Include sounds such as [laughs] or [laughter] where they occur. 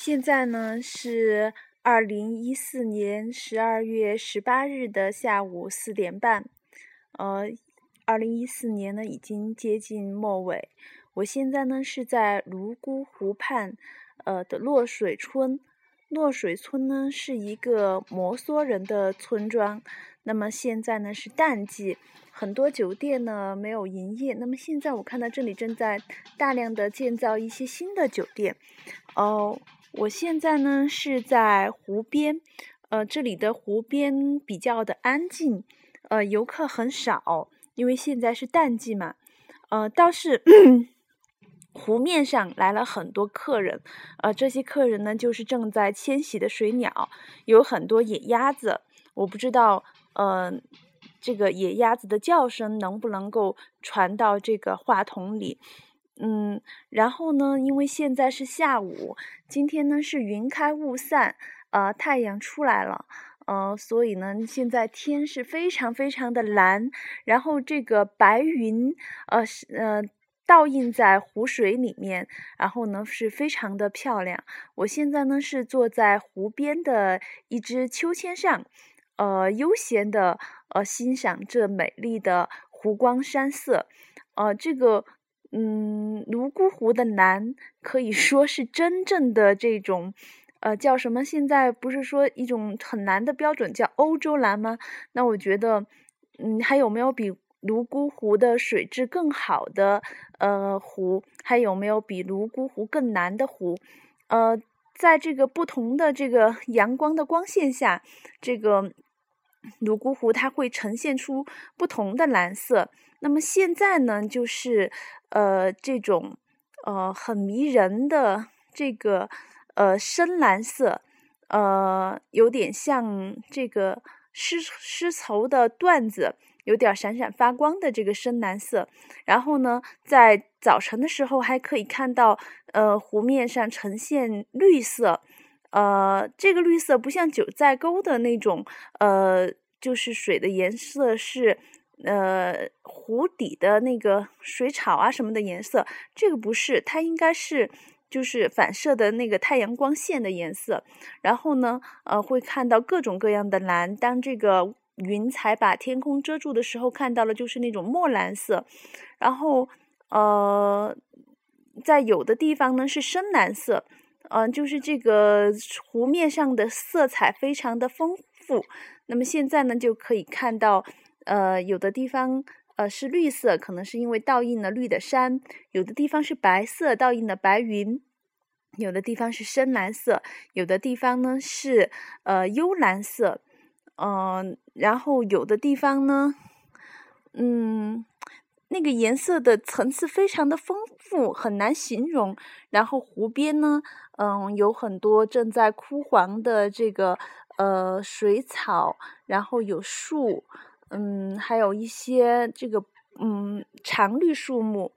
现在呢是二零一四年十二月十八日的下午四点半，呃，二零一四年呢已经接近末尾。我现在呢是在泸沽湖畔，呃的洛水村。洛水村呢是一个摩梭人的村庄。那么现在呢是淡季，很多酒店呢没有营业。那么现在我看到这里正在大量的建造一些新的酒店。哦。我现在呢是在湖边，呃，这里的湖边比较的安静，呃，游客很少，因为现在是淡季嘛，呃，倒是 [clears throat] 湖面上来了很多客人，呃，这些客人呢就是正在迁徙的水鸟，有很多野鸭子，我不知道，呃，这个野鸭子的叫声能不能够传到这个话筒里。嗯，然后呢？因为现在是下午，今天呢是云开雾散，呃，太阳出来了，呃，所以呢，现在天是非常非常的蓝，然后这个白云，呃，是呃，倒映在湖水里面，然后呢是非常的漂亮。我现在呢是坐在湖边的一只秋千上，呃，悠闲的呃欣赏这美丽的湖光山色，呃，这个。嗯，泸沽湖的蓝可以说是真正的这种，呃，叫什么？现在不是说一种很蓝的标准叫欧洲蓝吗？那我觉得，嗯，还有没有比泸沽湖的水质更好的呃湖？还有没有比泸沽湖更蓝的湖？呃，在这个不同的这个 [laughs] 阳光的光线下，这个泸沽湖它会呈现出不同的蓝色。那么现在呢，就是呃这种呃很迷人的这个呃深蓝色，呃有点像这个丝丝绸的缎子，有点闪闪发光的这个深蓝色。然后呢，在早晨的时候还可以看到呃湖面上呈现绿色，呃这个绿色不像九寨沟的那种呃就是水的颜色是。呃，湖底的那个水草啊什么的颜色，这个不是，它应该是就是反射的那个太阳光线的颜色。然后呢，呃，会看到各种各样的蓝。当这个云彩把天空遮住的时候，看到了就是那种墨蓝色。然后，呃，在有的地方呢是深蓝色，嗯，就是这个湖面上的色彩非常的丰富。那么现在呢，就可以看到。呃，有的地方呃是绿色，可能是因为倒映了绿的山；有的地方是白色，倒映了白云；有的地方是深蓝色，有的地方呢是呃幽蓝色。嗯，然后有的地方呢，嗯，那个颜色的层次非常的丰富，很难形容。然后湖边呢，嗯，有很多正在枯黄的这个呃水草，然后有树。嗯，还有一些这个嗯常绿树木，